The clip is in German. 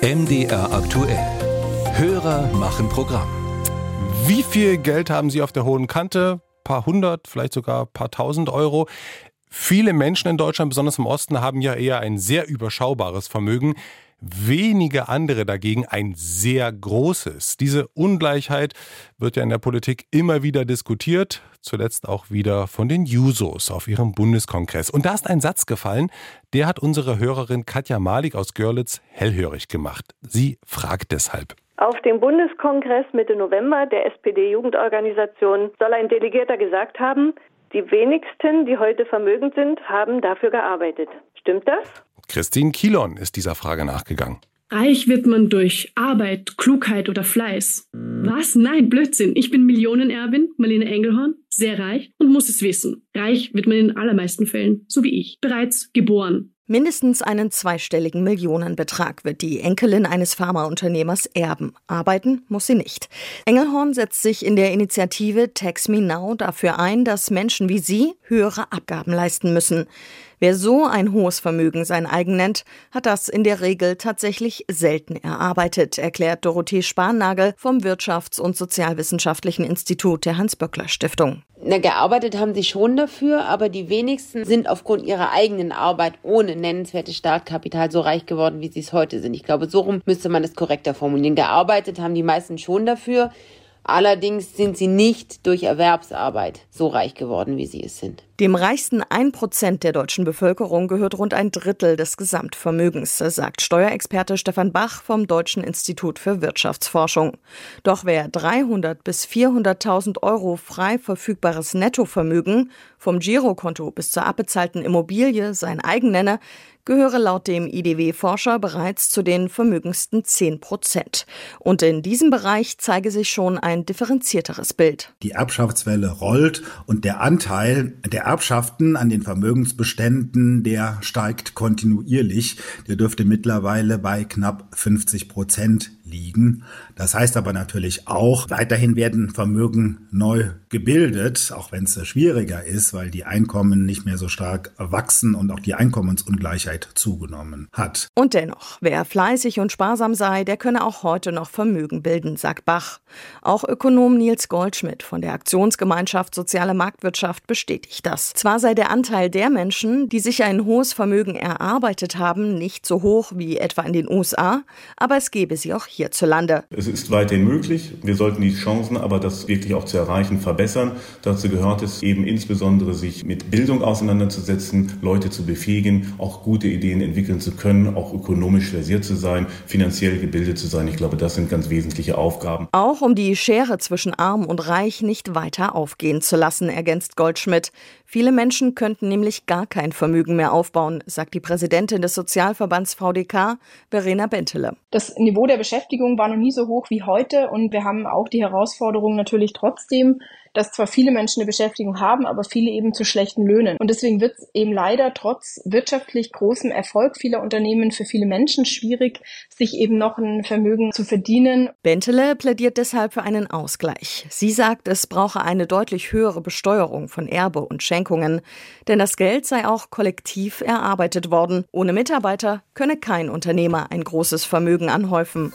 MDR aktuell. Hörer machen Programm. Wie viel Geld haben Sie auf der hohen Kante? Paar hundert, vielleicht sogar paar tausend Euro. Viele Menschen in Deutschland, besonders im Osten, haben ja eher ein sehr überschaubares Vermögen. Wenige andere dagegen ein sehr großes. Diese Ungleichheit wird ja in der Politik immer wieder diskutiert, zuletzt auch wieder von den Jusos auf ihrem Bundeskongress. Und da ist ein Satz gefallen, der hat unsere Hörerin Katja Malik aus Görlitz hellhörig gemacht. Sie fragt deshalb. Auf dem Bundeskongress Mitte November der SPD-Jugendorganisation soll ein Delegierter gesagt haben, die wenigsten, die heute vermögend sind, haben dafür gearbeitet. Stimmt das? Christine Kilon ist dieser Frage nachgegangen. Reich wird man durch Arbeit, Klugheit oder Fleiß. Was? Nein, Blödsinn. Ich bin Millionenerbin, Marlene Engelhorn, sehr reich und muss es wissen. Reich wird man in allermeisten Fällen, so wie ich, bereits geboren. Mindestens einen zweistelligen Millionenbetrag wird die Enkelin eines Pharmaunternehmers erben. Arbeiten muss sie nicht. Engelhorn setzt sich in der Initiative Tax Me Now dafür ein, dass Menschen wie sie höhere Abgaben leisten müssen. Wer so ein hohes Vermögen sein eigen nennt, hat das in der Regel tatsächlich selten erarbeitet, erklärt Dorothee Sparnagel vom Wirtschafts- und Sozialwissenschaftlichen Institut der Hans-Böckler-Stiftung. Na, gearbeitet haben sie schon dafür, aber die wenigsten sind aufgrund ihrer eigenen Arbeit ohne nennenswertes Startkapital so reich geworden, wie sie es heute sind. Ich glaube, so rum müsste man es korrekter formulieren. Gearbeitet haben die meisten schon dafür. Allerdings sind sie nicht durch Erwerbsarbeit so reich geworden, wie sie es sind. Dem reichsten 1% der deutschen Bevölkerung gehört rund ein Drittel des Gesamtvermögens, sagt Steuerexperte Stefan Bach vom Deutschen Institut für Wirtschaftsforschung. Doch wer 300 bis 400.000 Euro frei verfügbares Nettovermögen vom Girokonto bis zur abbezahlten Immobilie sein eigen nenne, gehöre laut dem IDW-Forscher bereits zu den vermögendsten 10 Prozent. Und in diesem Bereich zeige sich schon ein differenzierteres Bild. Die Erbschaftswelle rollt und der Anteil der Erbschaften an den Vermögensbeständen, der steigt kontinuierlich. Der dürfte mittlerweile bei knapp 50 Prozent liegen. Das heißt aber natürlich auch, weiterhin werden Vermögen neu gebildet, auch wenn es schwieriger ist, weil die Einkommen nicht mehr so stark wachsen und auch die Einkommensungleichheit zugenommen hat. Und dennoch, wer fleißig und sparsam sei, der könne auch heute noch Vermögen bilden, sagt Bach. Auch Ökonom Nils Goldschmidt von der Aktionsgemeinschaft Soziale Marktwirtschaft bestätigt das. Zwar sei der Anteil der Menschen, die sich ein hohes Vermögen erarbeitet haben, nicht so hoch wie etwa in den USA, aber es gebe sie auch hierzulande. Es ist weiterhin möglich. Wir sollten die Chancen aber, das wirklich auch zu erreichen, verbessern. Dazu gehört es eben insbesondere, sich mit Bildung auseinanderzusetzen, Leute zu befähigen, auch gute Ideen entwickeln zu können, auch ökonomisch versiert zu sein, finanziell gebildet zu sein. Ich glaube, das sind ganz wesentliche Aufgaben. Auch um die Schere zwischen arm und reich nicht weiter aufgehen zu lassen, ergänzt Goldschmidt. Viele Menschen könnten nämlich gar kein Vermögen mehr aufbauen, sagt die Präsidentin des Sozialverbands VDK, Verena Bentele. Das Niveau der Beschäftigung war noch nie so hoch wie heute und wir haben auch die Herausforderung natürlich trotzdem, dass zwar viele Menschen eine Beschäftigung haben, aber viele eben zu schlechten Löhnen. Und deswegen wird es eben leider trotz wirtschaftlich großem Erfolg vieler Unternehmen für viele Menschen schwierig, sich eben noch ein Vermögen zu verdienen. Bentele plädiert deshalb für einen Ausgleich. Sie sagt, es brauche eine deutlich höhere Besteuerung von Erbe und Schenkungen, denn das Geld sei auch kollektiv erarbeitet worden. Ohne Mitarbeiter könne kein Unternehmer ein großes Vermögen anhäufen.